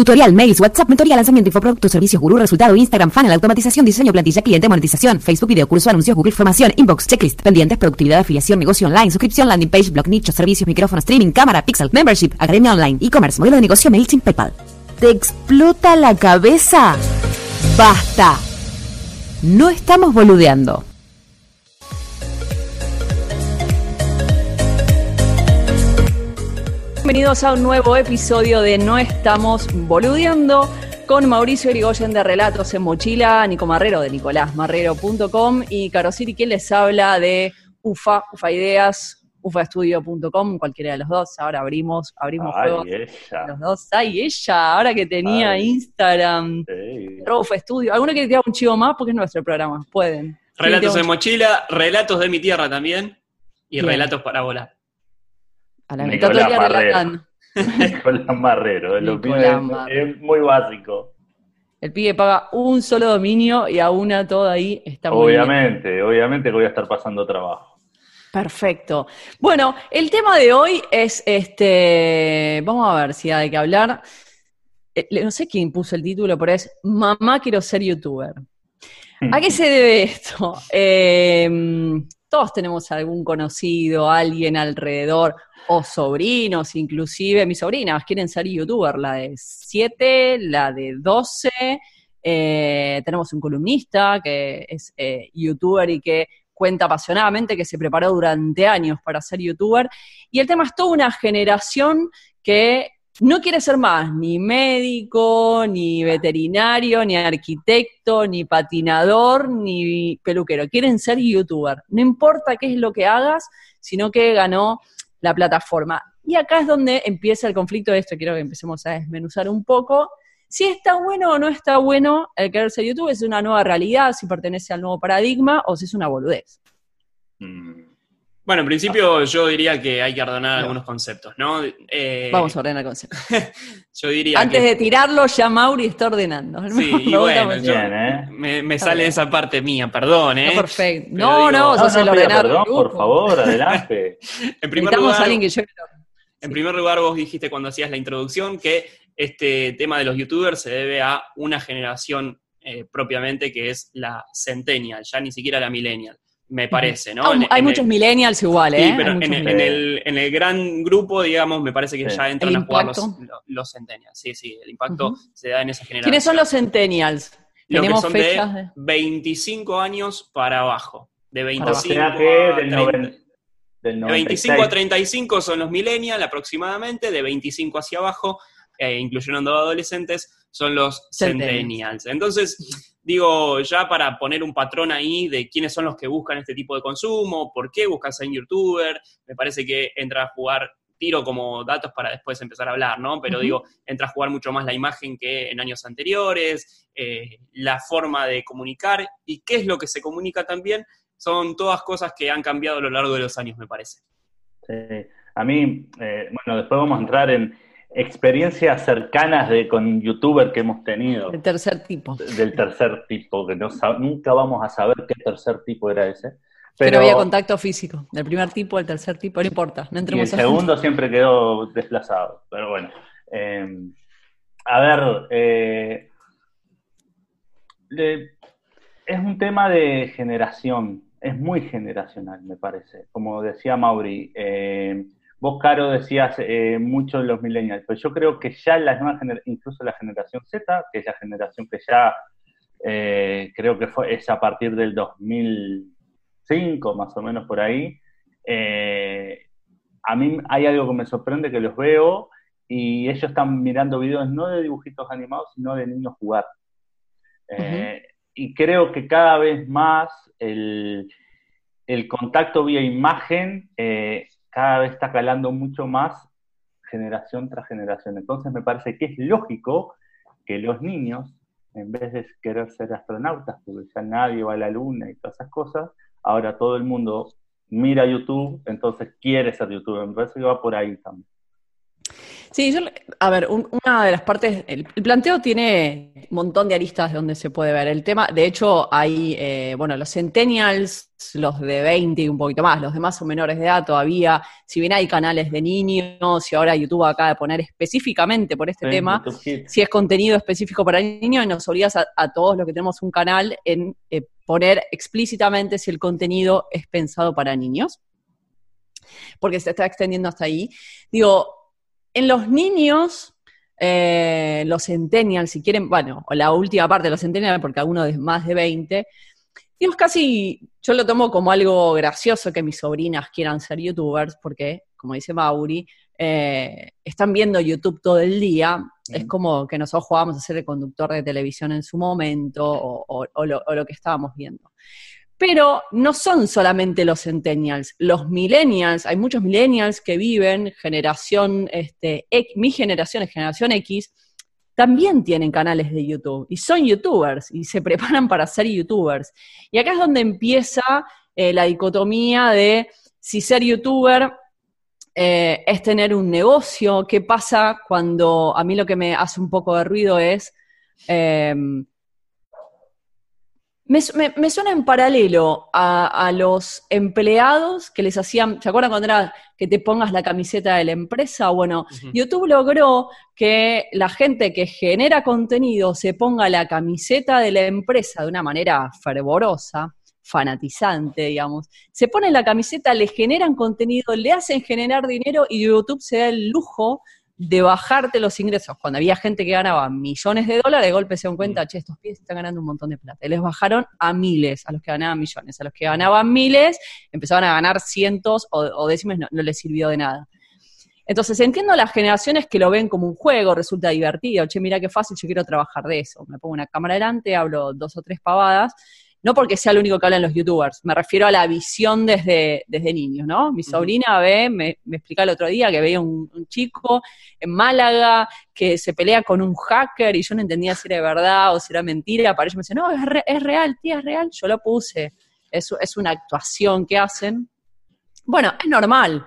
Tutorial, mails, WhatsApp, mentoría, lanzamiento, infoproductos, servicios, gurú, resultado, Instagram, funnel, automatización, diseño, plantilla, cliente, monetización, Facebook, video, curso, anuncios, Google, formación, inbox, checklist, pendientes, productividad, afiliación, negocio online, suscripción, landing page, blog, nicho, servicios, micrófono, streaming, cámara, pixel, membership, academia online, e-commerce, modelo de negocio, MailChimp, PayPal. ¿Te explota la cabeza? Basta. No estamos boludeando. Bienvenidos a un nuevo episodio de No Estamos Boludeando con Mauricio Irigoyen de Relatos en Mochila, Nico Marrero de nicolásmarrero.com y Carosiri quien les habla de UFA, UFA Ideas, ufaestudio.com, cualquiera de los dos. Ahora abrimos, abrimos Ay, juegos. ella. Los dos. Ay, ella, ahora que tenía Ay. Instagram, Sí. UFA Estudio. ¿Alguno quiere tirar un chivo más? Porque es nuestro programa. Pueden. Relatos Sí, en mochila, relatos de mi tierra también y Bien. relatos para volar. A la mitad todo Nicolás Marrero. Nicolás Marrero, lo Nicolás es- es muy básico. El pibe paga un solo dominio y a una toda ahí está muy bien. Obviamente, obviamente que voy a estar pasando trabajo. Perfecto. Bueno, el tema de hoy es este. Vamos a ver si hay que hablar. Eh, No sé quién puso el título, pero es Mamá quiero ser youtuber. ¿A qué se debe esto? Eh, todos tenemos algún conocido, alguien alrededor, o sobrinos, inclusive. Mis sobrinas quieren ser youtuber, la de 7, la de 12. eh, tenemos un columnista que es eh, youtuber y que cuenta apasionadamente que se preparó durante años para ser youtuber. Y el tema es toda una generación que no quiere ser más ni médico, ni veterinario, ni arquitecto, ni patinador, ni peluquero. Quieren ser youtuber. No importa qué es lo que hagas, sino que ganó la plataforma. Y acá es donde empieza el conflicto de esto. Quiero que empecemos a desmenuzar un poco. Si está bueno o no está bueno el querer ser youtuber, es una nueva realidad, si pertenece al nuevo paradigma o si es una boludez. Mm. Bueno, en principio yo diría que hay que ordenar No. algunos conceptos, ¿no? Eh, Vamos a ordenar el concepto. Yo diría Antes que... de tirarlo, ya Mauri está ordenando. Sí, y bueno, yo- Bien, ¿eh? me, sale bien. esa parte mía, perdón, ¿eh? Está perfecto. Pero No, digo- no, No, sos no, el ordenador. perdón, por favor, adelante. En primer Necesitamos lugar, a alguien que lleve En Sí. primer lugar, vos dijiste cuando hacías la introducción que este tema de los youtubers se debe a una generación eh, propiamente que es la centennial, ya ni siquiera la millennial, me parece, ¿no? Ah, En- hay en muchos el- millennials igual, Sí, ¿eh? pero Hay en, en el, en el gran grupo, digamos, me parece que Sí. ya entran a jugar los, los, centennials. Sí, sí, el impacto Ujú. se da en esa generación. ¿Quiénes son los centennials? Los que Tenemos son fechas de de... 25 años para abajo. De O 25 sea que del, a 30. noven- del De 25 a 96. 35 son los millennials aproximadamente, de 25 hacia abajo, eh, incluyendo adolescentes, son los Centennials. Entonces, digo, ya para poner un patrón ahí de quiénes son los que buscan este tipo de consumo, por qué buscan ser youtuber, me parece que entra a jugar, tiro como datos para después empezar a hablar, ¿no? Pero digo, entra a jugar mucho más la imagen que en años anteriores, eh, la forma de comunicar y qué es lo que se comunica también, son todas cosas que han cambiado a lo largo de los años, me parece. Sí. A mí, eh, bueno, después vamos a entrar en experiencias cercanas de, con youtuber que hemos tenido, El tercer tipo. del tercer tipo, que no nunca vamos a saber qué tercer tipo era ese. Pero, había contacto físico. Del primer tipo al tercer tipo, no importa. No y el entremos a segundo siempre quedó desplazado. Pero bueno. eh, a ver, eh, le- es un tema de generación, es muy generacional, me parece. Como decía Mauri, eh, vos, Caro, decías eh, mucho de los millennials, pero yo creo que ya las nuevas incluso la generación Z, que es la generación que ya eh, creo que fue, es a partir del 2005, más o menos por ahí, eh, a mí hay algo que me sorprende que los veo y ellos están mirando videos no de dibujitos animados, sino de niños jugar. Eh, Y creo que cada vez más el, el contacto vía imagen cada vez está calando mucho más generación tras generación. Entonces me parece que es lógico que los niños, en vez de querer ser astronautas, porque ya nadie va a la luna y todas esas cosas, ahora todo el mundo mira YouTube, entonces quiere ser youtuber. Me parece que va por ahí también. Sí, yo, a ver, un- una de las partes, el, el planteo tiene un montón de aristas donde se puede ver. El tema, de hecho, hay, eh, bueno, los centennials, los de 20 y un poquito más, los de más o menores de edad todavía, si bien hay canales de niños y ahora YouTube acaba de poner específicamente por este Sí, tema, si es contenido específico para niños, nos obligas a, a todos los que tenemos un canal en eh, poner explícitamente si el contenido es pensado para niños, porque se está extendiendo hasta ahí. Digo, en los niños, eh, los centennials, si quieren, bueno, o la última parte de los centennials, porque algunos de más de 20, digo, es casi, yo lo tomo como algo gracioso que mis sobrinas quieran ser youtubers, porque, como dice Mauri, eh, están viendo YouTube todo el día, es como que nosotros jugábamos a ser el conductor de televisión en su momento, o, o- o lo, o lo que estábamos viendo. Pero no son solamente los centennials, los millennials, hay muchos millennials que viven, generación, este, mi generación es generación X, también tienen canales de YouTube y son youtubers y se preparan para ser youtubers. Y acá es donde empieza eh, la dicotomía de si ser youtuber eh, es tener un negocio, qué pasa cuando a mí lo que me hace un poco de ruido es... em, me, me- me suena en paralelo a, a los empleados que les hacían, ¿se acuerdan cuando era que te pongas la camiseta de la empresa? Bueno. YouTube logró que la gente que genera contenido se ponga la camiseta de la empresa de una manera fervorosa, fanatizante, digamos. Se ponen la camiseta, le generan contenido, le hacen generar dinero y YouTube se da el lujo de bajarte los ingresos. Cuando había gente que ganaba millones de dólares, de golpe se dan cuenta, che, estos pies están ganando un montón de plata. Y les bajaron a miles, a los que ganaban millones. A los que ganaban miles, empezaban a ganar cientos o, o décimas, no, no les sirvió de nada. Entonces entiendo las generaciones que lo ven como un juego, resulta divertido, che, mira qué fácil, yo quiero trabajar de eso. Me pongo una cámara delante, hablo dos o tres pavadas, no porque sea lo único que hablan los youtubers, me refiero a la visión desde, desde niños, ¿no? Mi sobrina ve, me, me explicaba el otro día que veía un, un chico en Málaga que se pelea con un hacker y yo no entendía si era verdad o si era mentira, para ellos me decían, no, es, re- es real, tía, es real, yo lo puse, es, es una actuación que hacen. Bueno, es normal,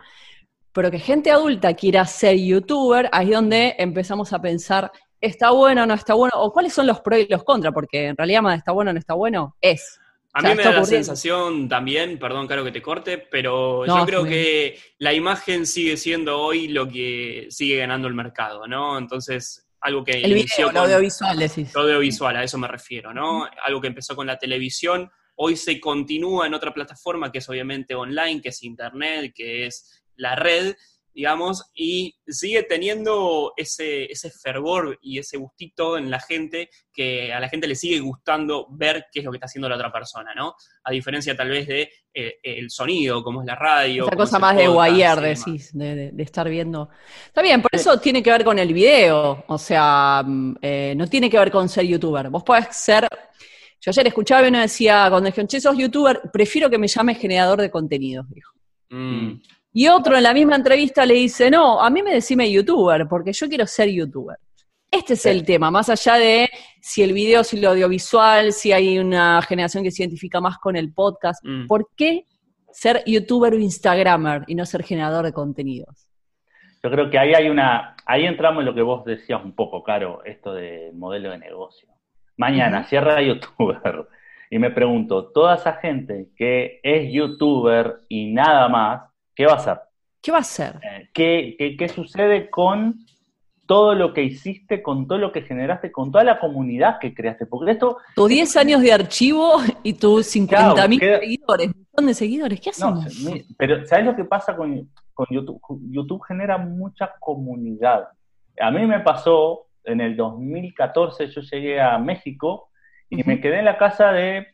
pero que gente adulta quiera ser youtuber, ahí es donde empezamos a pensar, ¿está bueno o no está bueno? O cuáles son los pros y los contras, porque en realidad más está bueno o no está bueno, es. A O sea, mí me da la sensación también, perdón, Caro, que te corte, pero No, yo creo que la imagen sigue siendo hoy lo que sigue ganando el mercado, ¿no? Entonces, algo que El lo con audiovisual, decís. lo audiovisual, a eso me refiero, ¿no? Algo que empezó con la televisión, hoy se continúa en otra plataforma que es obviamente online, que es internet, que es la red, digamos, y sigue teniendo ese, ese fervor y ese gustito en la gente, que a la gente le sigue gustando ver qué es lo que está haciendo la otra persona, ¿no? A diferencia tal vez de eh, el sonido, como es la radio. Esa cosa más de demás. decís, de, de- de estar viendo. Está bien, por eso tiene que ver con el video. O sea, mm, eh, no tiene que ver con ser youtuber. Vos podés ser. Yo ayer escuchaba y uno decía, cuando dijeron, che, sos youtuber, prefiero que me llames generador de contenidos, dijo. Mm. Y otro en la misma entrevista le dice, no, a mí me decime youtuber, porque yo quiero ser youtuber. Este es el tema, más allá de si el video, si lo audiovisual, si hay una generación que se identifica más con el podcast. Mm. ¿Por qué ser youtuber o instagramer y no ser generador de contenidos? Yo creo que ahí hay una, ahí entramos en lo que vos decías un poco, Caro, esto del modelo de negocio. Mañana Ujú. cierra youtuber y me pregunto, toda esa gente que es youtuber y nada más, ¿qué va a hacer? ¿Qué va a hacer? Eh, ¿Qué, qué, qué sucede con todo lo que hiciste, con todo lo que generaste, con toda la comunidad que creaste? Porque esto, Tus 10 años de archivo y tus 50 mil queda- seguidores, un montón de seguidores, ¿qué no, hacemos? mi- pero ¿sabes lo que pasa con, con YouTube? YouTube genera mucha comunidad. A mí me pasó en el 2014, yo llegué a México y me quedé en la casa de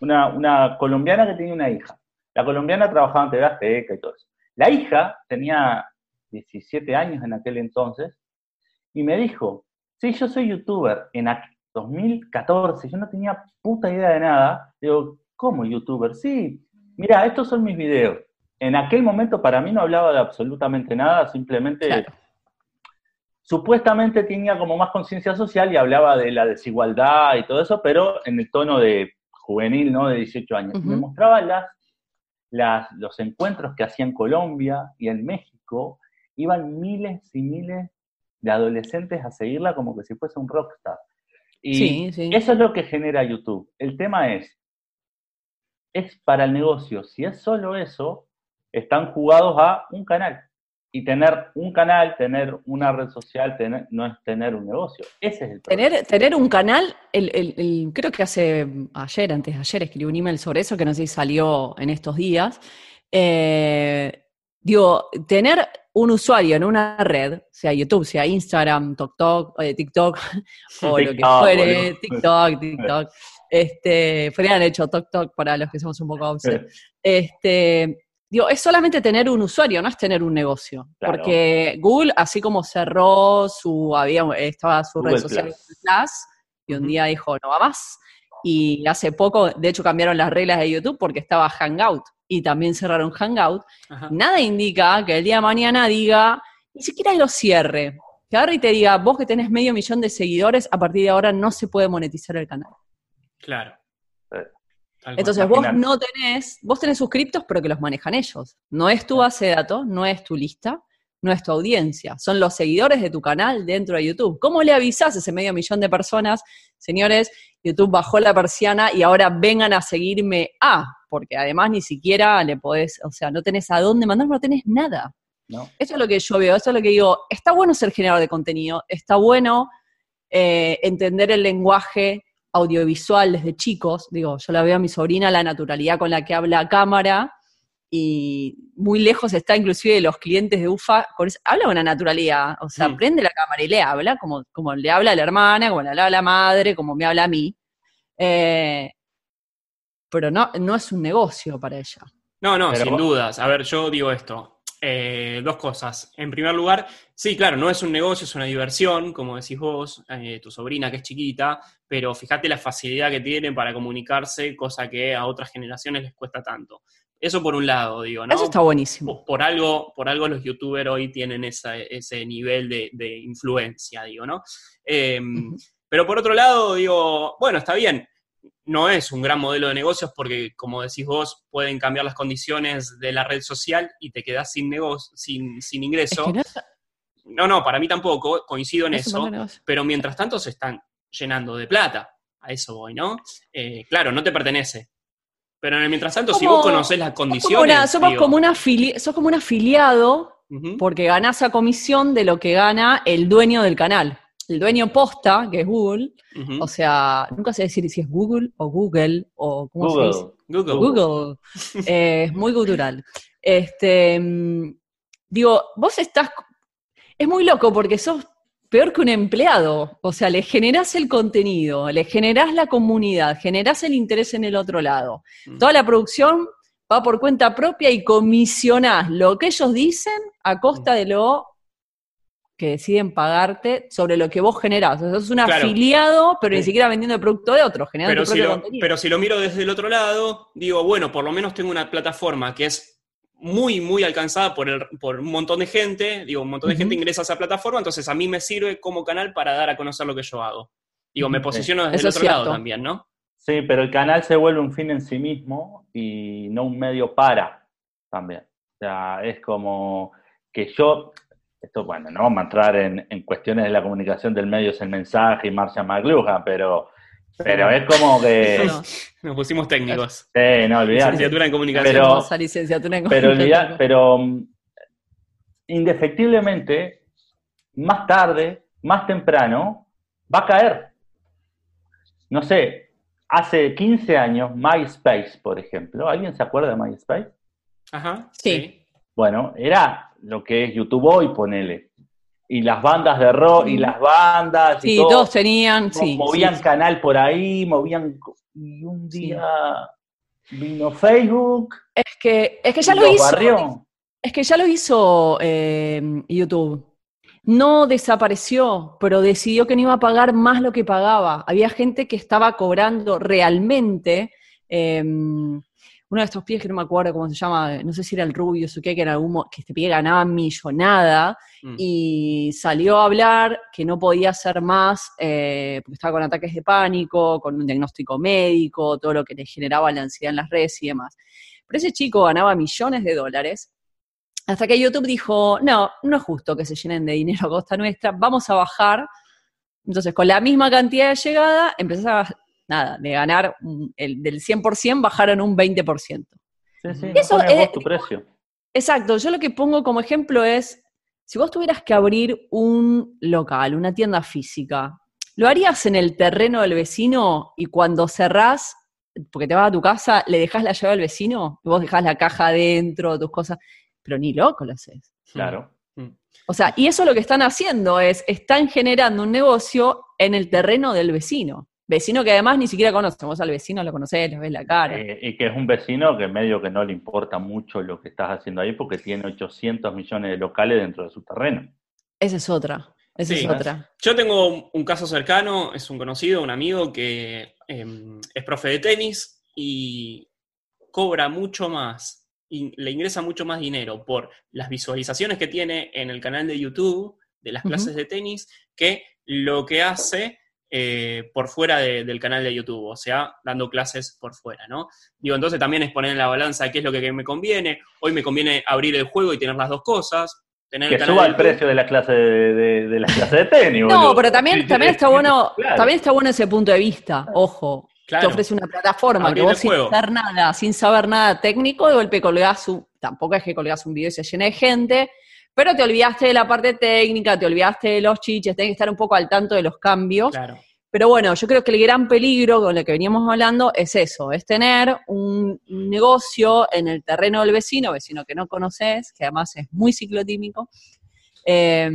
una, una colombiana que tenía una hija. La colombiana trabajaba en TV Azteca y todo eso. La hija tenía 17 años en aquel entonces y me dijo, sí, yo soy youtuber. En aqu- 2014, yo no tenía puta idea de nada. Digo, ¿cómo youtuber? Sí, mira, estos son mis videos. En aquel momento para mí no hablaba de absolutamente nada, simplemente Claro. supuestamente tenía como más conciencia social y hablaba de la desigualdad y todo eso, pero en el tono de juvenil, ¿no? De 18 años. Ujú. Me mostraba las, las, los encuentros que hacía en Colombia y en México iban miles y miles de adolescentes a seguirla como que si fuese un rockstar. Y Sí, sí. eso es lo que genera YouTube. El tema es, es para el negocio. Si es solo eso, están jugados a un canal. Y tener un canal, tener una red social, tener- no es tener un negocio. Ese es el problema. Tener, tener un canal, el, el- el- creo que hace ayer, antes de ayer, escribí un email sobre eso, que no sé si salió en estos días. Eh, digo, tener un usuario en una red, sea YouTube, sea Instagram, TikTok, eh, TikTok o lo que TikTok, fuere, boludo. TikTok, TikTok, este, haber hecho TokTok para los que somos un poco obses. Este, digo, es solamente tener un usuario, no es tener un negocio. Claro. Porque Google, así como cerró su, había, estaba su red social Plus. Plus, y un día dijo, no va más. Y hace poco, de hecho, cambiaron las reglas de YouTube porque estaba Hangout y también cerraron Hangout. Ajá. Nada indica que el día de mañana diga, ni siquiera lo cierre. Que agarre y te diga, vos que tenés medio millón de seguidores, a partir de ahora no se puede monetizar el canal. Claro. Entonces vos no tenés, vos tenés suscriptos, pero que los manejan ellos. No es tu base de datos, no es tu lista, no es tu audiencia. Son los seguidores de tu canal dentro de YouTube. ¿Cómo le avisás a ese medio millón de personas, señores? YouTube bajó la persiana y ahora vengan a seguirme a, porque además ni siquiera le podés, o sea, no tenés a dónde mandar, no tenés nada. ¿no? Esto es lo que yo veo, esto es lo que digo. Está bueno ser generador de contenido, está bueno eh, entender el lenguaje audiovisual desde chicos. Digo, yo la veo a mi sobrina, la naturalidad con la que habla a cámara, y muy lejos está inclusive de los clientes de UFA. Con esa- habla con una naturalidad, o sea, Mm. prende la cámara y le habla, como, como le habla a la hermana, como le habla a la madre, como me habla a mí. Eh, pero no, no es un negocio para ella. No, no, Pero- sin dudas. A ver, yo digo esto. Eh, dos cosas. En primer lugar, sí, claro, no es un negocio, es una diversión, como decís vos, eh, tu sobrina que es chiquita, pero fíjate la facilidad que tienen para comunicarse, cosa que a otras generaciones les cuesta tanto. Eso por un lado, digo, ¿no? Eso está buenísimo. por, por algo, por algo los youtubers hoy tienen esa- ese nivel de, de influencia, digo, ¿no? Eh, Ujú. pero por otro lado, digo, bueno, está bien, no es un gran modelo de negocios porque, como decís vos, pueden cambiar las condiciones de la red social y te quedás sin negocio, sin, sin Es ingreso. que no es, No, no, para mí tampoco, coincido en no eso, pero mientras tanto se están llenando de plata. A eso voy, ¿no? Eh, claro, no te pertenece. Pero en el mientras tanto, si Como- vos conocés las como, condiciones. una- somos digo, como una afili- sos como un afiliado porque ganás a comisión de lo que gana el dueño del canal. El dueño posta, que es Google, o sea, nunca sé decir si es Google o Google o cómo se dice. Google. Google. Google. Eh, es muy cultural. Este, mm, digo, vos estás. Es muy loco porque sos peor que un empleado. O sea, le generás el contenido, le generás la comunidad, generás el interés en el otro lado. Mm. Toda la producción va por cuenta propia y comisionás lo que ellos dicen a costa de lo que deciden pagarte sobre lo que vos generás. O sea, sos un Claro. afiliado, pero ni siquiera vendiendo el producto de otro, generando Pero tu si, propio lo, contenido. pero si lo miro desde el otro lado, digo, bueno, por lo menos tengo una plataforma que es muy, muy alcanzada por, el- por un montón de gente. Digo, un montón de gente ingresa a esa plataforma, entonces a mí me sirve como canal para dar a conocer lo que yo hago. Digo, me posiciono desde Eso el otro lado también, ¿no? Sí, pero el canal se vuelve un fin en sí mismo y no un medio para también. O sea, es como que yo, esto bueno, no vamos a entrar en, en cuestiones de la comunicación del medio es el mensaje y Marcia McLuhan, pero, pero es como que... Nos pusimos técnicos. Sí, no, olvidate. Licenciatura en comunicación. Pero- licenciatura en Pero, mm, indefectiblemente, más tarde, más temprano, va a caer. No sé, hace 15 años, MySpace, por ejemplo, ¿alguien se acuerda de MySpace? Ajá. Sí. Bueno, era lo que es YouTube hoy, ponele. Y las bandas de rock, y las bandas, y Sí, todo, todos tenían, sí. movían sí. canal por ahí, movían... Y un día vino Facebook, Es que, es que ya y lo hizo. Es que ya lo hizo eh, YouTube. No desapareció, pero decidió que no iba a pagar más lo que pagaba. Había gente que estaba cobrando realmente. eh, uno de estos pies que no me acuerdo cómo se llama, no sé si era el Rubio o qué, que en algún que este pie ganaba millonada Mm. y salió a hablar que no podía hacer más eh, porque estaba con ataques de pánico, con un diagnóstico médico, todo lo que le generaba la ansiedad en las redes y demás. Pero ese chico ganaba millones de dólares Hasta que YouTube dijo, no, no es justo que se llenen de dinero a costa nuestra, vamos a bajar. Entonces, con la misma cantidad de llegada, empezaba, nada, de ganar un- el, del 100%, bajaron un 20%. Sí, sí, Eso es- tu precio. Exacto, yo lo que pongo como ejemplo es, si vos tuvieras que abrir un local, una tienda física, ¿lo harías en el terreno del vecino y cuando cerrás, porque te vas a tu casa, le dejás la llave al vecino y vos dejás la caja adentro, tus cosas? Pero ni loco lo haces. Claro. O sea, y eso lo que están haciendo es, están generando un negocio en el terreno del vecino. Vecino que además ni siquiera conoce. Vos al vecino lo conocés, le ves la cara. Eh, y que es un vecino que medio que no le importa mucho lo que estás haciendo ahí porque tiene 800 millones de locales dentro de su terreno. Esa es otra. Esa Sí. es otra. Yo tengo un- caso cercano, es un conocido, un amigo que em, es profe de tenis y cobra mucho más, y le ingresa mucho más dinero por las visualizaciones que tiene en el canal de YouTube de las clases de tenis que lo que hace eh, por fuera de- del canal de YouTube, o sea, dando clases por fuera, ¿no? Digo, entonces también es poner en la balanza qué es lo que me conviene. Hoy me conviene abrir el juego y tener las dos cosas. Tener Que el canal suba el YouTube. precio de la clase de, de, de la clase de tenis. No, boludo. pero también, también está bueno, claro. también está bueno ese punto de vista. Ojo, Claro. te ofrece una plataforma Abrir que vos sin hacer nada, sin saber nada técnico, de golpe colgás un, tampoco es que colgás un video y se llene de gente, pero te olvidaste de la parte técnica, te olvidaste de los chiches, tenés que estar un poco al tanto de los cambios. Claro. Pero bueno, yo creo que el gran peligro con el que veníamos hablando es eso, es tener un negocio en el terreno del vecino, vecino que no conoces, que además es muy ciclotímico. Eh,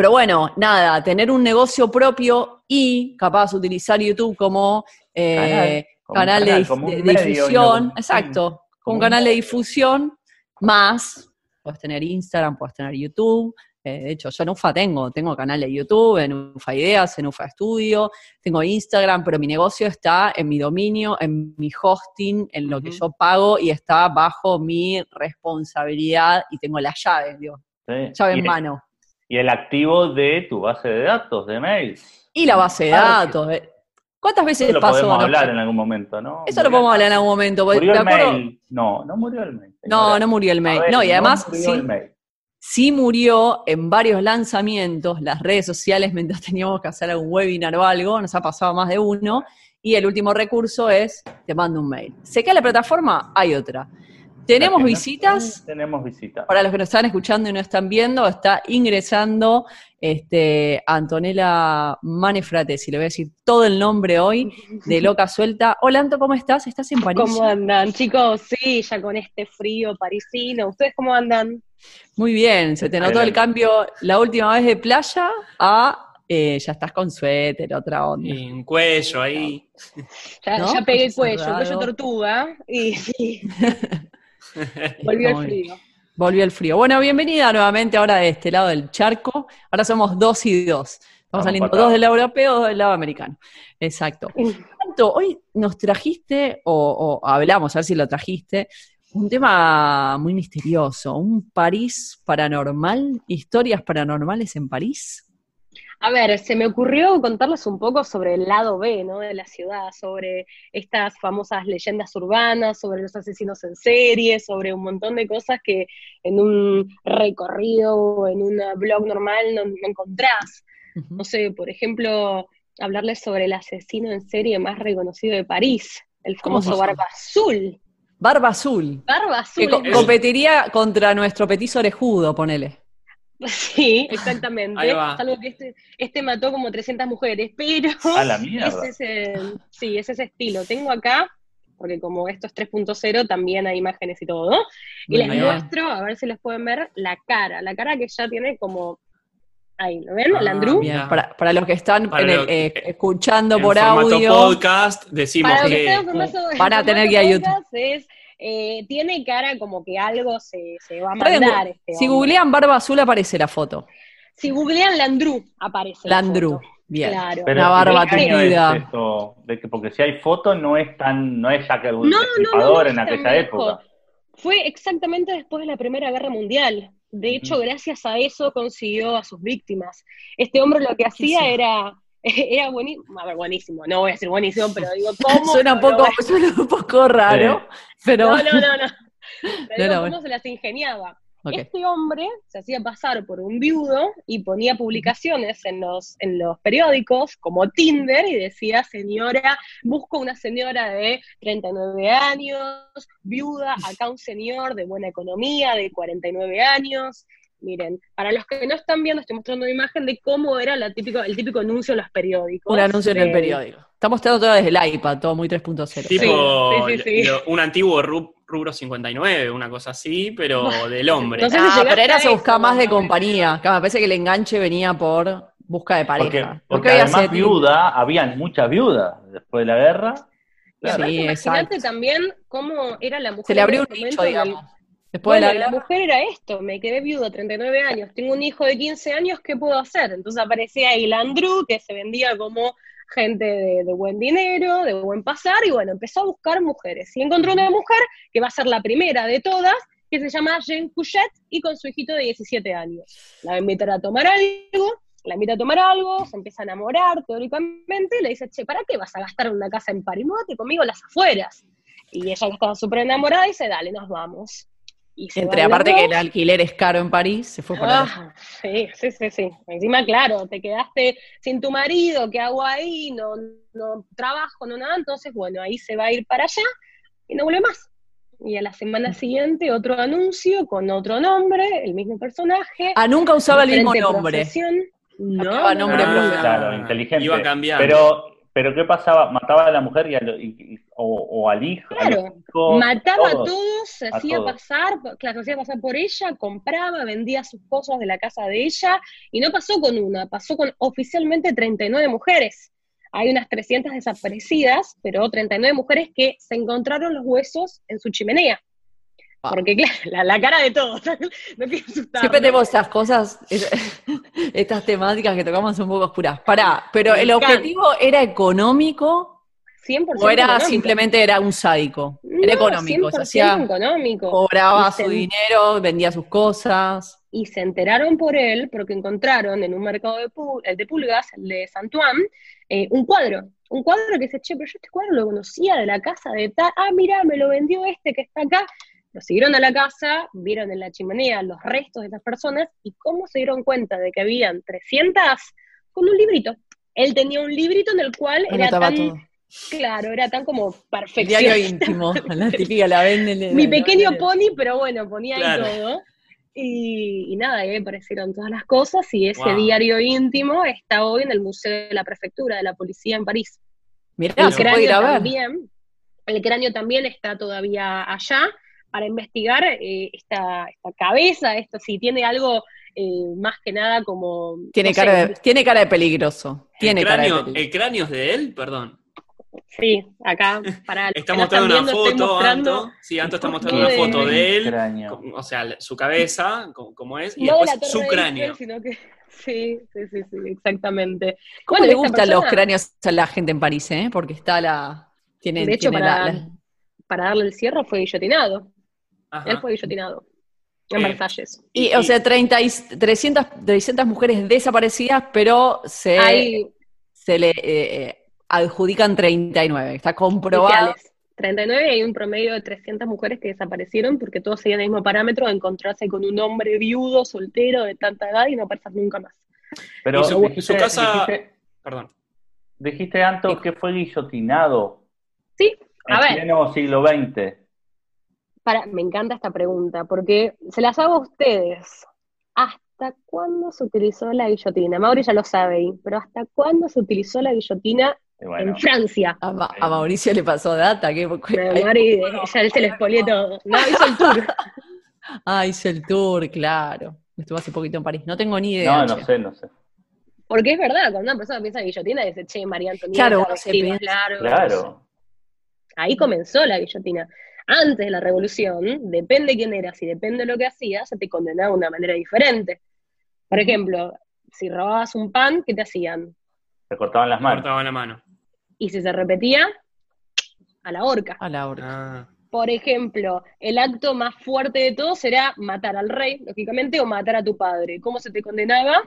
pero bueno, nada, tener un negocio propio y capaz utilizar YouTube como eh, Como canal, de, canal, como un de difusión, ¿no? exacto, Como como un canal de difusión más, puedes tener Instagram, puedes tener YouTube, eh, de hecho, yo en UFA tengo, tengo canal de YouTube, en UFA Ideas, en UFA Estudio, tengo Instagram, pero mi negocio está en mi dominio, en mi hosting, en lo que yo pago y está bajo mi responsabilidad y tengo la llave, digo, Sí. llave y, en mano. y el activo de tu base de datos, de mails. Y la base de datos. ¿Cuántas veces Eso lo pasó? podemos no? hablar en algún momento, ¿no? Eso lo podemos hablar en algún momento. ¿Murió ¿te el mail? No, no murió el mail. No, no murió el mail. ver, No, y además sí, sí murió en varios lanzamientos, las redes sociales, mientras teníamos que hacer algún webinar o algo, nos ha pasado más de uno, y el último recurso es, te mando un mail. ¿Se cae la plataforma? Hay otra. ¿Tenemos no- visitas? Tenemos visitas. Para los que nos están escuchando y no están viendo, está ingresando este, Antonella Manefrate, si le voy a decir todo el nombre hoy, de Loca Suelta. Hola, Anto, ¿cómo estás? ¿Estás en París? ¿Cómo andan, chicos? Sí, ya con este frío parisino. ¿Ustedes cómo andan? Muy bien, se te notó el cambio la última vez de playa a eh, ya estás con suéter, otra onda. Y un cuello ahí. Ya, ¿No? ya pegué el Cuello cuello, tortuga, y sí, volvió el frío. Volvió el frío. Bueno, bienvenida nuevamente ahora de este lado del charco. Ahora somos dos y dos. Estamos Vamos saliendo dos del lado europeo, dos del lado americano. Exacto. Anto, hoy nos trajiste, o, o hablamos, a ver si lo trajiste, un tema muy misterioso, un París paranormal, historias paranormales en París. A ver, se me ocurrió contarles un poco sobre el lado B, ¿no? De la ciudad, sobre estas famosas leyendas urbanas, sobre los asesinos en serie, sobre un montón de cosas que en un recorrido o en un blog normal no, no encontrás. No sé, por ejemplo, hablarles sobre el asesino en serie más reconocido de París, el ¿Cómo se famoso? Barba Azul. Barba Azul. Barba Que Azul. co- es- competiría contra nuestro petiso orejudo, ponele. Sí, exactamente. Salvo que este, este mató como 300 mujeres, pero A la mierda. es ese, sí, es ese estilo. Tengo acá, porque como esto es 3.0, también hay imágenes y todo, y les muestro, a ver si les pueden ver, la cara. La cara que ya tiene como... Ahí, ¿lo ven? Ah, Landru. Para, para los que están Para en el- lo- eh, eh, escuchando En por audio, podcast decimos Para que que estén en formato- en Van a tener que YouTube. es, eh, tiene cara como que algo se, se va a mandar. este si googlean Barba Azul aparece la foto. Si googlean Landru, aparece. la Landru. foto. Bien. Claro. Pero Una barba ¿qué año tupida. es esto? De que, porque si hay foto no es tan, no es ya que algún No, no, no, destripador no en aquella viejo. época. Fue exactamente después de la Primera Guerra Mundial. De hecho, gracias a eso consiguió a sus víctimas. Este hombre lo que hacía sí. era, era buenísimo, a ver, buenísimo, no voy a decir buenísimo, pero digo, ¿cómo? Suena un poco, suena un poco raro, pero No, no, no, no. Pero No digo, ¿cómo bueno. se las ingeniaba? Este hombre se hacía pasar por un viudo y ponía publicaciones en los, en los periódicos como Tinder y decía, señora, busco una señora de 39 años, viuda, acá un señor de buena economía de 49 años. Miren, para los que no están viendo, estoy mostrando una imagen de cómo era la típico, el típico anuncio en los periódicos. Un anuncio en el de- periódico. Está mostrado todo desde el iPad, todo muy 3.0. Tipo sí, sí, sí. lo- un antiguo ru- rubro 59, una cosa así, pero del hombre. No sé si Ah, pero era se buscaba más de compañía. Claro, me parece que el enganche venía por busca de Porque, pareja. porque había además setting. viuda, habían muchas viudas después de la guerra. Aparte, Sí, imagínate también cómo era la mujer. Se le abrió un nicho, digamos. Después Bueno, de la mujer era esto, me quedé viuda, 39 años, tengo un hijo de 15 años, ¿qué puedo hacer? Entonces aparecía ahí Landru, que se vendía como gente de, de buen dinero, de buen pasar, y bueno, empezó a buscar mujeres. Y encontró una mujer que va a ser la primera de todas, que se llama Jane Couchette, y con su hijito de 17 años. La va a invitar a tomar algo, la invita a tomar algo, se empieza a enamorar teóricamente, y le dice, che, ¿para qué vas a gastar una casa en París? Múdate conmigo las afueras. Y ella que estaba súper enamorada dice, dale, nos vamos. Y se Entre aparte que el alquiler es caro en París, se fue para Ah, sí, sí, sí, sí. Encima, claro, te quedaste sin tu marido, ¿qué hago ahí? No, no trabajo, no nada. Entonces, bueno, ahí se va a ir para allá y no vuelve más. Y a la semana siguiente otro anuncio con otro nombre, el mismo personaje. Ah, nunca usaba el mismo nombre. profesión. No, nombre. Ah, Claro, inteligente. Iba cambiando. Pero, pero ¿qué pasaba? ¿Mataba a la mujer y, al- y- y- o, o al hijo? a Claro, hijos, Mataba a todos? todos, se a hacía todos. pasar, claro, hacía pasar por ella, compraba, vendía sus cosas de la casa de ella, y no pasó con una, pasó con oficialmente 39 mujeres. Hay unas 300 desaparecidas, pero 39 mujeres que se encontraron los huesos en su chimenea. Ah. Porque, claro, la, la cara de todos, no quiero asustar. Siempre tenemos estas cosas, es- estas temáticas que tocamos un poco oscuras. Pará, pero el objetivo era económico 100% o era económico. simplemente era un sádico. Era No, económico, se 100% hacía, económico. cobraba se- su dinero, vendía sus cosas. y se enteraron por él porque encontraron en un mercado de, pu- el de pulgas, el de Santuán, eh, un cuadro. Un cuadro que dice, che, pero yo este cuadro lo conocía de la casa de tal, ah, mira, me lo vendió este que está acá. Lo siguieron a la casa, vieron en la chimenea los restos de esas personas y cómo se dieron cuenta de que habían 300 con un librito. Él tenía un librito en el cual era tan, todo. claro, era tan como El diario íntimo, la típica la venden. Mi la- pequeño la- pony, pero bueno, ponía Claro. ahí todo. Y, y nada, ahí aparecieron todas las cosas y ese Wow. diario íntimo está hoy en el Museo de la Prefectura de la Policía en París. Mirá, el, cráneo ver. también, el cráneo también está todavía allá para investigar eh, esta, esta cabeza, esto si tiene algo eh, más que nada como... Tiene no sé, cara, de, tiene cara de peligroso. Tiene el, cara de cráneo, peligroso. el cráneo es de él, perdón. Sí, acá, para Está mostrando una viendo, foto, mostrando- Anto. Sí, Anto está mostrando una foto de- él, Cráneo. o sea, su cabeza, como, como es, y no después su cráneo. Sino que... Sí, sí, sí, sí, exactamente. ¿Cómo Bueno, le gustan los cráneos a la gente en París, eh? Porque está la... Tiene, De hecho, tiene para, la- la- para darle el cierre fue guillotinado. Ajá. Él fue guillotinado. En Eh, Versalles. Y, o sea, 30 y, 300, 300 mujeres desaparecidas, pero se, Hay se le eh, eh, adjudican 39. Está comprobado. oficiales. 39 y hay un promedio de 300 mujeres que desaparecieron porque todos seguían el mismo parámetro de encontrarse con un hombre viudo, soltero, de tanta edad y no aparecer nunca más. Pero su- dijiste, su casa- dijiste, Perdón. dijiste, Anto, que fue guillotinado Sí, a en ver, pleno siglo XX. Para, me encanta esta pregunta porque se las hago a ustedes. ¿Hasta cuándo se utilizó la guillotina? Mauri ya lo sabe, ahí, pero ¿hasta cuándo se utilizó la guillotina bueno, en Francia? A, Ma- a Mauricio le pasó data. Que, Me Mauri, ya él se le expolió todo. No, hizo el tour. ah, hizo el tour, claro. Estuvo hace poquito en París. No tengo ni idea. no, no che. sé, no sé. Porque es verdad, cuando una persona piensa en guillotina, dice, che, María Antonieta, Claro, largos. Claro. Ahí comenzó la guillotina. Antes de la revolución, depende quién eras y depende de lo que hacías, se te condenaba de una manera diferente. Por ejemplo, si robabas un pan, ¿qué te hacían? Se cortaban las manos. Cortaba la mano. Y si se repetía, a la horca. A la hora. Ah. Por ejemplo, el acto más fuerte de todos era matar al rey, lógicamente, o matar a tu padre. ¿Cómo se te condenaba?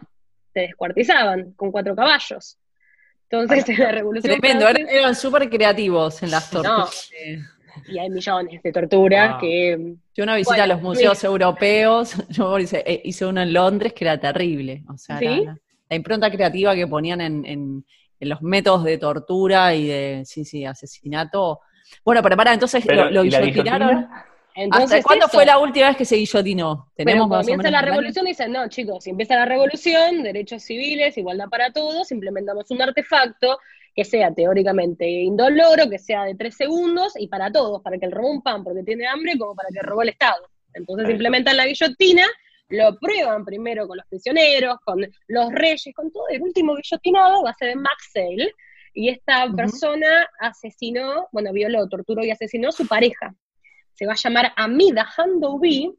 Te descuartizaban con cuatro caballos. Entonces, en la revolución Tremendo, eran, francesa- eran súper creativos en las torturas. Eh, y hay millones de torturas Wow. que... Yo una visita Bueno, a los museos europeos, yo hice, eh, hice uno en Londres que era terrible. O sea, ¿Sí? la, la- la impronta creativa que ponían en, en- en los métodos de tortura y de, sí, sí, asesinato. Bueno, pero pará, entonces Pero, lo, lo ¿y la guillotinaron. guillotina? Entonces, ¿Hasta cuándo eso. fue la última vez que se guillotinó? Tenemos más o comienza la revolución y dicen, no, chicos, si empieza la revolución, derechos civiles, igualdad para todos, implementamos un artefacto que sea teóricamente indoloro, que sea de tres segundos y para todos, para que él roba un pan porque tiene hambre, como para que robó el Estado. Entonces implementan la guillotina, lo prueban primero con los prisioneros, con los reyes, con todo. El último guillotinado va a ser de Max Sale, y esta persona asesinó, bueno, violó, torturó y asesinó a su pareja. Se va a llamar Amida Handoubi,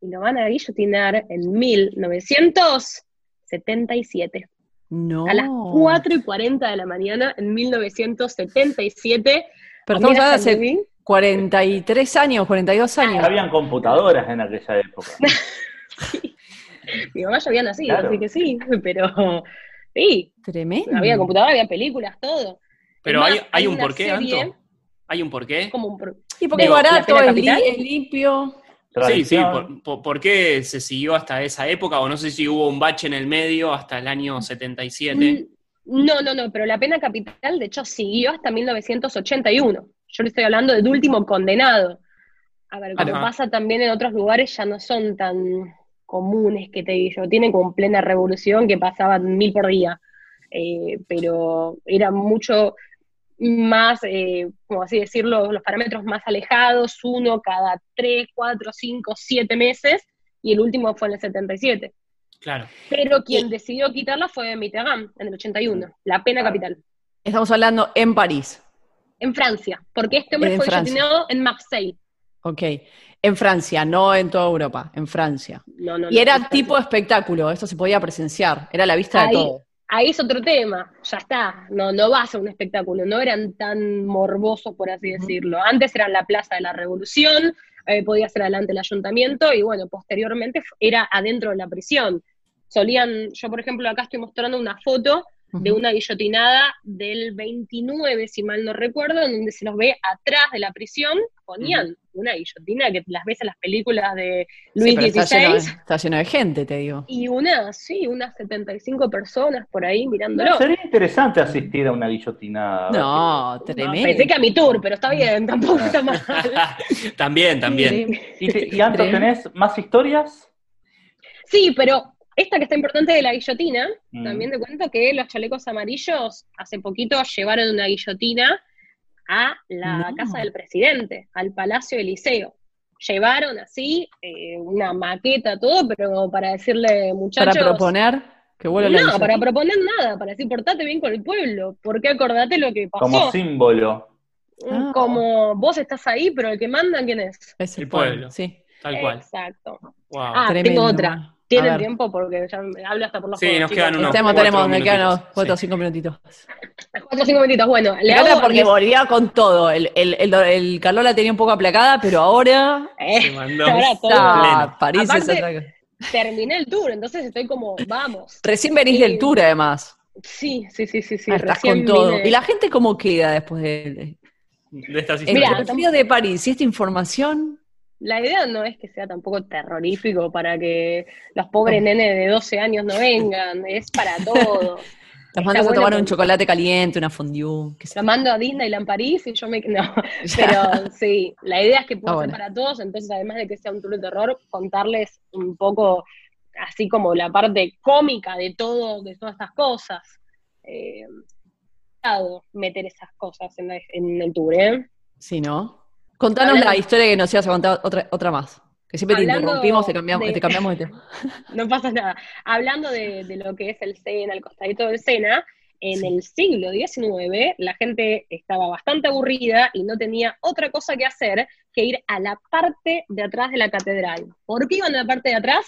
y lo van a guillotinar en 1977. No. A las 4 y 40 de la mañana, en 1977. Pero estamos hablando hace Handoubi- 43 años, 42 años. Habían computadoras en aquella época. Mi mamá ya había nacido, Claro. así que sí, pero sí, Tremendo. había computadora, había películas, todo. Pero Es hay, más, hay hay un porqué, serie- Anto. ¿Hay un porqué? Como un pro- Y porque es barato, es, li- es limpio. Sí, sí, por, por- ¿por qué se siguió hasta esa época? O no sé si hubo un bache en el medio hasta el año 77. Mm, No, no, no, pero la pena capital de hecho siguió hasta 1981. Yo le estoy hablando del último condenado. A ver, como Ajá. pasa también en otros lugares, ya no son tan comunes que te digo. Tienen como plena revolución que pasaban mil por día. Eh, pero era mucho más, eh, como así decirlo, los parámetros más alejados, uno cada tres, cuatro, cinco, siete meses, y el último fue en el 77. Claro. Pero quien decidió quitarla fue Mitterrand en el 81, la pena capital, Estamos hablando en París. en Francia, porque este hombre En fue Francia. guillotinado en Marseille. Ok. En Francia, no en toda Europa, en Francia. No, no, Y no, era tipo espectáculo, esto se podía presenciar, era la vista Ahí- de todo. Ahí es otro tema, ya está, no, no va a ser un espectáculo, no eran tan morbosos, por así decirlo. Antes era la Plaza de la Revolución, eh, podía ser adelante el ayuntamiento, y bueno, posteriormente era adentro de la prisión. Solían, yo por ejemplo acá estoy mostrando una foto de una guillotinada del 29, si mal no recuerdo, en donde se los ve atrás de la prisión, ponían una guillotina que las ves en las películas de Sí, Luis está, lleno, XVI, está lleno de gente, te digo. y unas, sí, unas 75 personas por ahí mirándolo. No, sería interesante asistir a una guillotinada. No, No, tremendo. pensé que a mi tour, pero está bien, tampoco está mal. también, también. ¿Y, te- y Anto, Tremendo. tenés más historias? Sí, pero esta que está importante de la guillotina, Mm. también te cuento que los chalecos amarillos hace poquito llevaron una guillotina a la No. casa del presidente, al Palacio Eliseo. Llevaron así eh, una maqueta, todo, pero como para decirle, muchachos. Para proponer que vuelva la No, guillotina. para proponer nada, para decir, portate bien con el pueblo, porque acordate lo que pasó. Como símbolo. Ah. Como vos estás ahí, pero el que manda, ¿quién es? Es el, El pueblo, pueblo. sí. Tal cual. Exacto. Wow. Ah, Tremendo. tengo otra. ¿Tienen tiempo? Porque ya me hablo hasta por los Sí, codos, nos chicos. quedan unos Tenemos, cuatro tenemos, me quedan unos cuatro o sí. cinco minutitos. Cuatro o cinco minutitos. Bueno, Me le hago... porque les- volvía con todo. El, el, el, el Carlos la tenía un poco aplacada, pero ahora Eh, Se mandó. ahora todo. está. París Aparte- terminé el tour, entonces estoy como, vamos. Recién venís del tour, además. Sí, sí, sí, sí, sí. Ah, estás con todo. vine. ¿Y la gente cómo queda después de, De estas de Mira, historias. el frío de París? ¿Y esta información? La idea no es que sea tampoco terrorífico para que los pobres nenes de 12 años no vengan, es para todos. Está mandas a tomar un chocolate caliente, una fondue. sé Lo mando a Disneyland París y yo me... No, pero sí, la idea es que pueda Ah, ser para todos, entonces además de que sea un tour de terror, contarles un poco así como la parte cómica de todo, de todas estas cosas. Eh, meter esas cosas en, la- en el tour, ¿eh? Sí, ¿no? Contanos Hablando- la historia que nos ibas a contar otra, otra más. Que siempre te interrumpimos, te cambiamos, de- te cambiamos de tema. No pasa nada. Hablando de, de lo que es el Sena, el costadito del Sena, en Sí. el siglo XIX la gente estaba bastante aburrida y no tenía otra cosa que hacer que ir a la parte de atrás de la catedral. ¿Por qué iban a la parte de atrás?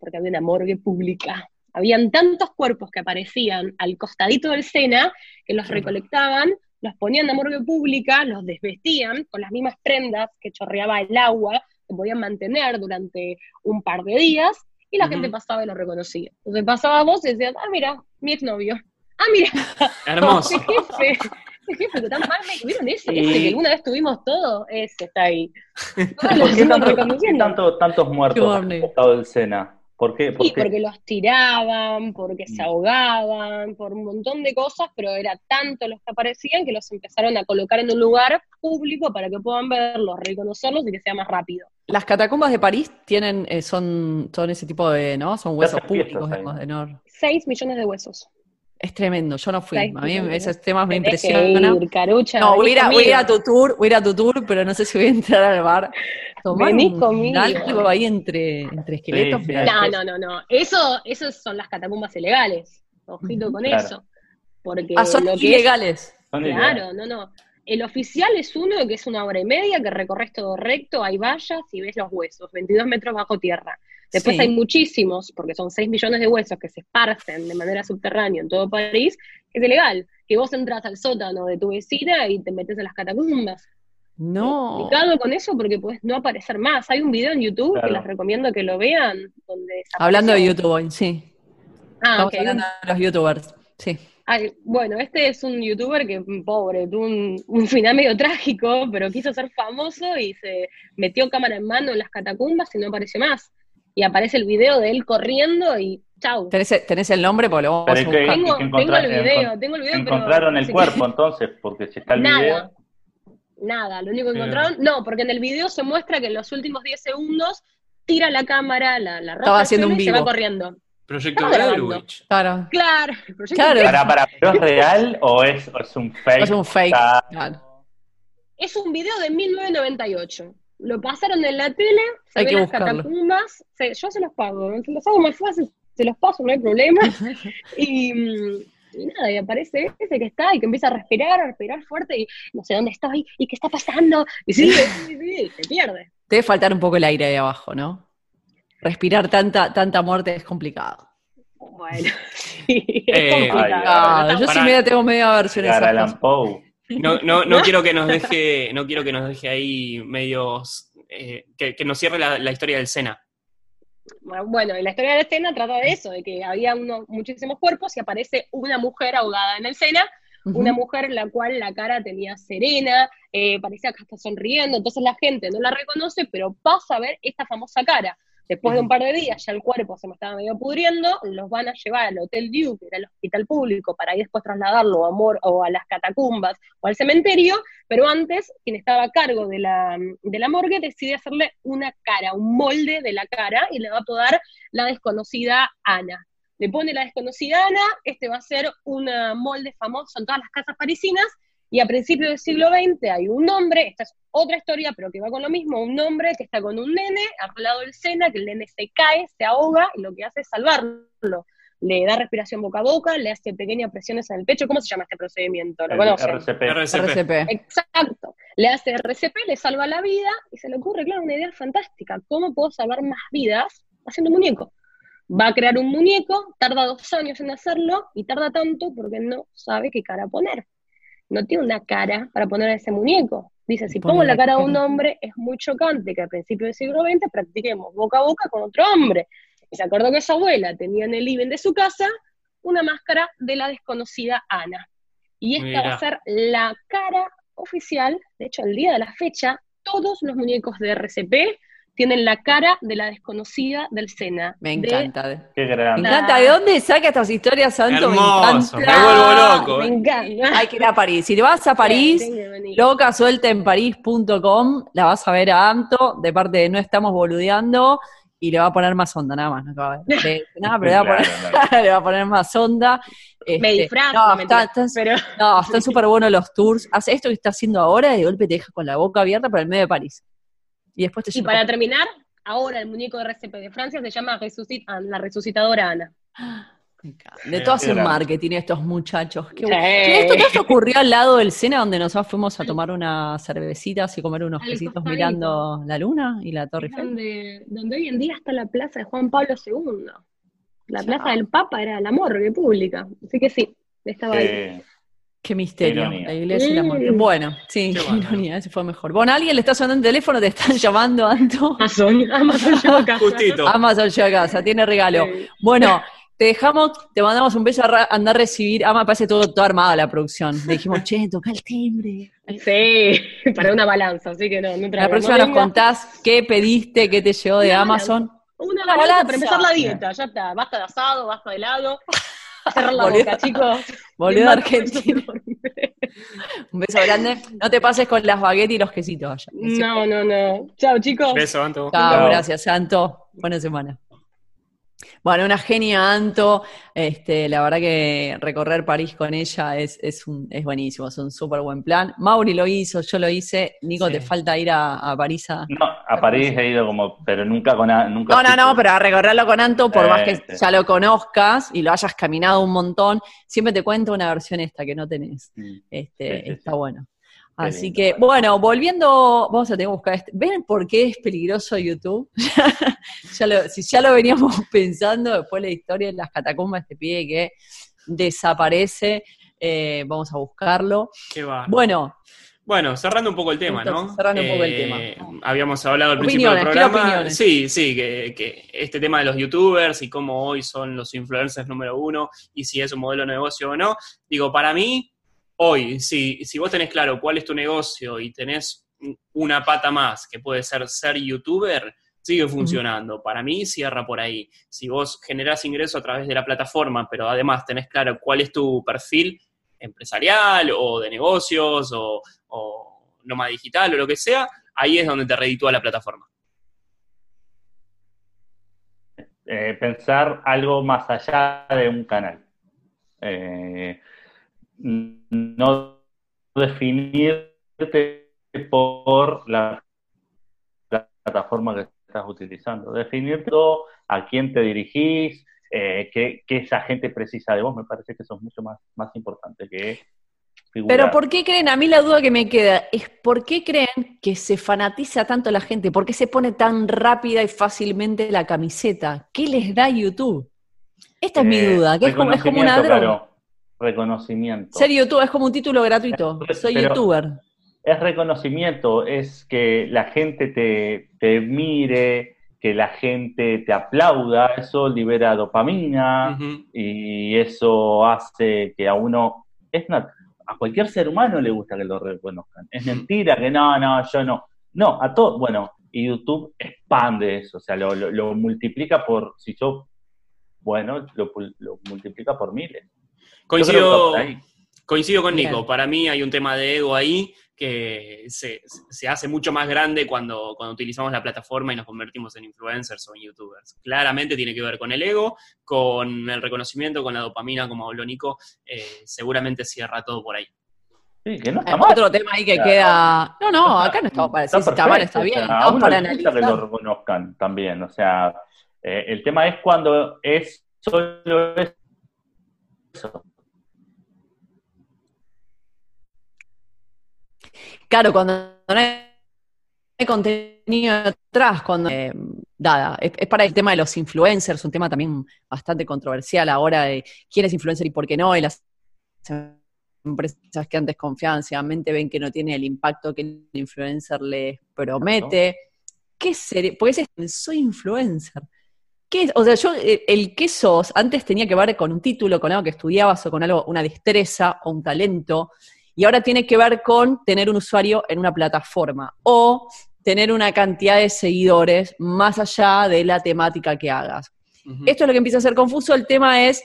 Porque había una morgue pública. Habían tantos cuerpos que aparecían al costadito del Sena que los recolectaban, los ponían la morgue pública, los desvestían con las mismas prendas que chorreaba el agua, que podían mantener durante un par de días, y la gente pasaba y lo reconocía. Entonces pasaba vos y decías, ah, mira, mi exnovio. Ah, mira, Hermoso. José Jefe. Ese jefe que tan mal me ¿Vieron ese? Sí. Ese que alguna vez tuvimos todo, ese está ahí. Todos ¿Por qué, tanto- qué tantos muertos el estado del Sena? ¿Por qué? ¿Por Sí, qué? porque los tiraban, porque se Mm. ahogaban, por un montón de cosas, pero era tanto los que aparecían que los empezaron a colocar en un lugar público para que puedan verlos, reconocerlos y que sea más rápido. Las catacumbas de París tienen, eh, son, son ese tipo de, ¿no? Son huesos públicos, digamos, de Nor. 6 millones de huesos. Es tremendo, yo no fui. A mí esos temas me impresionan. ir, Carucha, No, voy a, ir a, vení voy a ir a conmigo. tu tour, voy a ir a tu tour, pero no sé si voy a entrar al bar. Tomar Vení un conmigo. algo ahí entre, entre esqueletos. Sí, mirá, sí. No, no, no, no. Eso, eso son las catacumbas ilegales. Ojito con Claro. eso. Porque Ah, son lo que es- ilegales. Son Claro, no, no. El oficial es uno que es una hora y media, que recorres todo recto, hay vallas y ves los huesos, 22 metros bajo tierra. Después Sí. hay muchísimos, porque son 6 millones de huesos que se esparcen de manera subterránea en todo París, que es ilegal. Que vos entras al sótano de tu vecina y te metes en las catacumbas. No. Complicado con eso porque puedes no aparecer más. Hay un video en YouTube Claro. que les recomiendo que lo vean. Donde Hablando de YouTube hoy, sí. Ah, Estamos ok, un hablando de los youtubers. Sí. Ay, bueno, este es un youtuber que, pobre, tuvo un, un final medio trágico, pero quiso ser famoso y se metió cámara en mano en las catacumbas y no apareció más. Y aparece el video de él corriendo y chau. ¿Tenés, tenés el nombre? Porque lo vamos Pero a es que- buscar. Tengo, el video, tengo el video, Encontraron pero el cuerpo entonces, porque si está el Nada. video. Nada, lo único que encontraron, no, porque en el video se muestra que en los últimos 10 segundos tira la cámara, la, la al haciendo un y se vivo. va corriendo. Proyecto Estaba Blair grabando. Witch. Claro. Claro, el proyecto Claro. Para, para, ¿pero es real o es, o es un fake? Es un fake. Claro. Es un video de 1998. Lo pasaron en la tele, se Hay ven que las buscarlo. catacumbas. se- yo se los pago, se los hago más fácil, se los paso, no hay problema. y, mm, y nada, y aparece ese que está y que empieza a respirar, a respirar fuerte y no sé dónde estoy y qué está pasando. Y sigue, sigue, sigue, y se pierde. Debe faltar un poco el aire ahí abajo, ¿no? Respirar tanta, tanta muerte es complicado. Bueno, sí, Eh, es complicado. Ah, yo sí Pará. me tengo media versión de. Poe. No, no, no quiero que nos deje, no quiero que nos deje ahí medios, eh, que, que nos cierre la, la historia del Sena. Bueno, y la historia de la escena trata de eso, de que había unos, muchísimos cuerpos y aparece una mujer ahogada en el Sena, una mujer en la cual la cara tenía serena, eh, parecía que está sonriendo, entonces la gente no la reconoce, pero pasa a ver esta famosa cara. Después de un par de días, ya el cuerpo se me estaba medio pudriendo, los van a llevar al Hotel Dieu, que era el hospital público, para ahí después trasladarlo a, Mor- o a las catacumbas o al cementerio, pero antes, quien estaba a cargo de la, de la morgue decide hacerle una cara, un molde de la cara, y le va a apodar la desconocida Ana. Le pone la desconocida Ana, este va a ser un molde famoso en todas las casas parisinas, y a principios del siglo XX hay un hombre, esta es otra historia, pero que va con lo mismo, un hombre que está con un nene al lado del Sena, que el nene se cae, se ahoga, y lo que hace es salvarlo. Le da respiración boca a boca, le hace pequeñas presiones en el pecho. ¿Cómo se llama este procedimiento? ¿Lo conocen? RCP. RCP. RCP. Exacto. Le hace RCP, le salva la vida y se le ocurre, claro, una idea fantástica. ¿Cómo puedo salvar más vidas haciendo un muñeco? Va a crear un muñeco, tarda dos años en hacerlo y tarda tanto porque no sabe qué cara poner. No tiene una cara para poner a ese muñeco. Dice, si pongo la cara de un hombre, es muy chocante que a principios del siglo XX practiquemos boca a boca con otro hombre. Y se acordó que su abuela tenía en el living de su casa una máscara de la desconocida Ana. Y esta va Mira. a ser la cara oficial, de hecho, el día de la fecha, todos los muñecos de RCP tienen la cara de la desconocida del Sena. Me De- encanta. Qué Me grande. encanta. ¿De dónde saca estas historias, Santo? Hermoso, me me encanta. vuelvo loco. Me eh. encanta. Hay que ir a París. Si te vas a París, Tiene que venir. locasueltaenparís.com, la vas a ver a Anto, de parte de No Estamos Boludeando, y le va a poner más onda, nada más. No acaba de- de- nada, pero le va, a poner, Claro, claro. le va a poner más onda. Me Este, disfrazo, no, me está- mentira, está- pero no, están súper buenos los tours. Hace esto que está haciendo ahora y de golpe te deja con la boca abierta por el medio de París. Y después te Y lleva- para terminar, ahora el muñeco de RCP de Francia se llama Resucit- ah, la resucitadora Ana. De todo hacen marketing estos muchachos. Qué Sí. ¿Esto se ocurrió al lado del Sena donde nosotros fuimos a tomar unas cervecitas y comer unos quesitos mirando la luna y la Torre Eiffel? donde, donde hoy en día está la plaza de Juan Pablo II. La Chao. plaza del Papa era la morgue pública. Así que sí, estaba ahí. Qué misterio. Ironía. La iglesia y la muerte. Bueno, sí, Qué bueno. ironía, ese fue mejor. Bueno, alguien le está sonando el teléfono, te están llamando, Anto. Amazon, Amazon llegó a casa. Justito. Amazon llega a casa, tiene regalo. Sí. Bueno, te dejamos, te mandamos un beso a andar a recibir. Ah, me parece todo, todo armada la producción. Le dijimos, che, toca el timbre. Sí, para una balanza, así que no, no La próxima nos contás qué pediste, qué te llegó de Amazon. Una, balanza, para empezar la dieta, ya está. Basta de asado, basta de helado. Cerrar la boca, chicos. Volvió de Argentina. Un beso grande. No te pases con las baguettes y los quesitos allá. No, no, no. Chao, chicos. Beso, Anto. Chao, gracias, Santo. Buena semana. Bueno, una genia Anto, este, la verdad que recorrer París con ella es, es, un, es buenísimo, es un súper buen plan. Mauri lo hizo, yo lo hice, Nico, ¿te falta ir a, París? A, no, a París he ido como, pero nunca con nunca No, no, no, pero a recorrerlo con Anto, por más que este. ya lo conozcas y lo hayas caminado un montón, siempre te cuento una versión esta que no tenés. Este, está bueno. Así que, bueno, volviendo, vamos a tener que buscar este. ¿Ven por qué es peligroso YouTube? ya si ya lo veníamos pensando después de la historia de las catacumbas, este pie que desaparece, eh, vamos a buscarlo. Qué va. Bueno. Bueno, cerrando un poco el tema, ¿no? Cerrando un poco el tema. Eh, habíamos hablado al principio del programa. Sí, sí, que, que, este tema de los youtubers y cómo hoy son los influencers número uno y si es un modelo de negocio o no. Digo, para mí, hoy, si, si vos tenés claro cuál es tu negocio y tenés una pata más, que puede ser ser youtuber, sigue funcionando. Para mí cierra por ahí. Si vos generás ingreso a través de la plataforma, pero además tenés claro cuál es tu perfil empresarial o de negocios o, o nómada digital o lo que sea, ahí es donde te reditúa la plataforma. Eh, pensar algo más allá de un canal. Eh, no definirte por la plataforma que estás utilizando, definirte a quién te dirigís, eh, qué, esa gente precisa de vos, me parece que eso es mucho más, más importante que Pero ¿por qué creen? A mí la duda que me queda es ¿por qué creen que se fanatiza tanto la gente? ¿Por qué se pone tan rápida y fácilmente la camiseta? ¿Qué les da YouTube? Esta es mi eh, duda, que es como, es como una droga reconocimiento. Ser youtuber es como un título gratuito. Soy youtuber. Es reconocimiento, es que la gente te, mire, que la gente te aplauda, eso libera dopamina y eso hace que a uno, es a cualquier ser humano le gusta que lo reconozcan. Es mentira que no, no, yo no. No, a todo, bueno, y YouTube expande eso, o sea, lo, multiplica por, si yo, bueno, lo, lo multiplica por miles. Coincido, coincido con Nico. Para mí hay un tema de ego ahí que se, hace mucho más grande cuando, cuando utilizamos la plataforma y nos convertimos en influencers o en youtubers. Claramente tiene que ver con el ego, con el reconocimiento, con la dopamina, como habló Nico. Eh, seguramente cierra todo por ahí. Sí, que no está mal. Otro tema ahí que queda. No, no, acá no estamos para decir si está mal, está bien. estamos para analizar. que lo reconozcan también. O sea, eh, el tema es cuando es solo eso. Claro, cuando no hay contenido atrás, cuando... Eh, dada, es, para el tema de los influencers, un tema también bastante controversial ahora de quién es influencer y por qué no, y las empresas que antes confianzamente ven que no tiene el impacto que el influencer les promete. ¿Qué sería? Porque es, soy influencer. ¿Qué O sea, yo, eh, el qué sos, antes tenía que ver con un título, con algo que estudiabas o con algo, una destreza o un talento. Y ahora tiene que ver con tener un usuario en una plataforma o tener una cantidad de seguidores más allá de la temática que hagas. Esto es lo que empieza a ser confuso. El tema es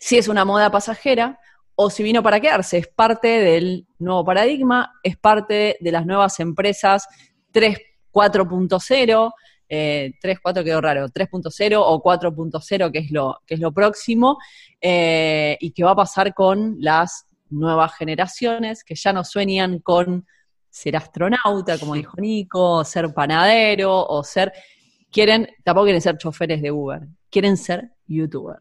si es una moda pasajera o si vino para quedarse. Es parte del nuevo paradigma, es parte de las nuevas empresas 3, 4.0. 3, 4 quedó raro, 3.0 o 4.0, que es lo, que es lo próximo, eh, y que va a pasar con las nuevas generaciones que ya no sueñan con ser astronauta, como dijo Nico, ser panadero o ser, quieren, tampoco quieren ser choferes de Uber, quieren ser youtuber.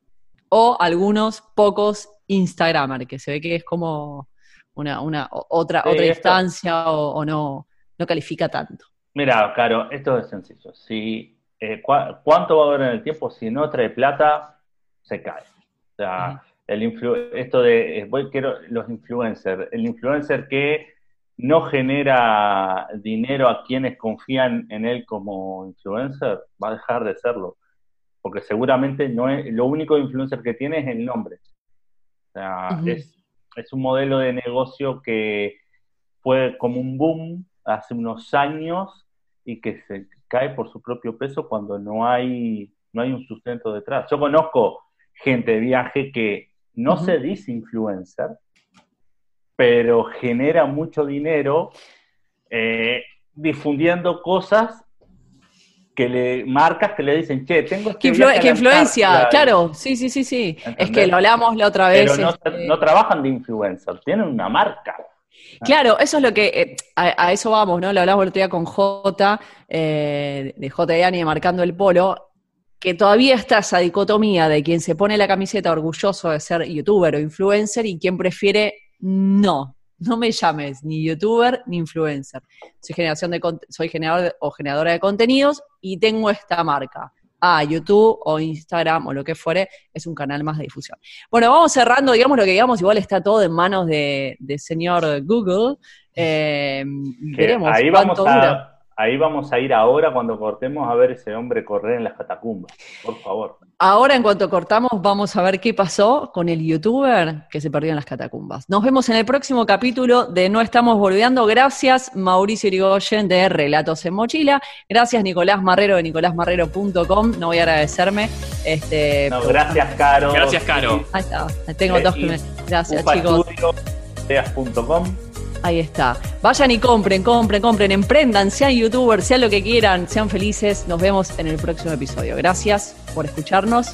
O algunos pocos Instagramer, que se ve que es como una, una otra, otra instancia o, no, no califica tanto. Mira, Caro, esto es sencillo. Si, eh, ¿Cuánto va a haber en el tiempo? Si no trae plata, se cae. O sea, el esto de, voy, quiero los influencers, el influencer que no genera dinero a quienes confían en él como influencer, va a dejar de serlo. porque seguramente no es, lo único influencer que tiene es el nombre. O sea, es, es un modelo de negocio que fue como un boom hace unos años y que se cae por su propio peso cuando no hay, no hay un sustento detrás. Yo conozco gente de viaje que no se dice influencer, pero genera mucho dinero eh, difundiendo cosas que le marcas que le dicen, che, tengo este que, influencia, claro, sí, sí, sí, sí. Es que lo hablamos la otra vez. Pero no, este no trabajan de influencer, tienen una marca. Claro, eso es lo que, eh, a, eso vamos, ¿no? Lo hablamos el otro día con J, eh, de J y Ani, marcando el polo, que todavía está esa dicotomía de quien se pone la camiseta orgulloso de ser youtuber o influencer y quien prefiere no, no me llames ni youtuber ni influencer. Soy, generación de, soy generador o generadora de contenidos y tengo esta marca. Ah, YouTube o Instagram o lo que fuere, es un canal más de difusión. Bueno, vamos cerrando, digamos lo que digamos, igual está todo en manos de, señor Google. Eh, veremos ahí vamos a, Ahí vamos a ir ahora cuando cortemos a ver ese hombre correr en las catacumbas, por favor. Ahora, en cuanto cortamos, vamos a ver qué pasó con el youtuber que se perdió en las catacumbas. Nos vemos en el próximo capítulo de No Estamos Volviendo. Gracias, Mauricio Irigoyen de Relatos en Mochila. Gracias, Nicolás Marrero de nicolásmarrero.com. No voy a agradecerme. Este, gracias, Caro. Gracias, Caro. Ahí está. Tengo dos que Gracias, chicos. Ahí está. Vayan y compren, compren, compren, emprendan, sean youtubers, sean lo que quieran, sean felices. Nos vemos en el próximo episodio. Gracias por escucharnos.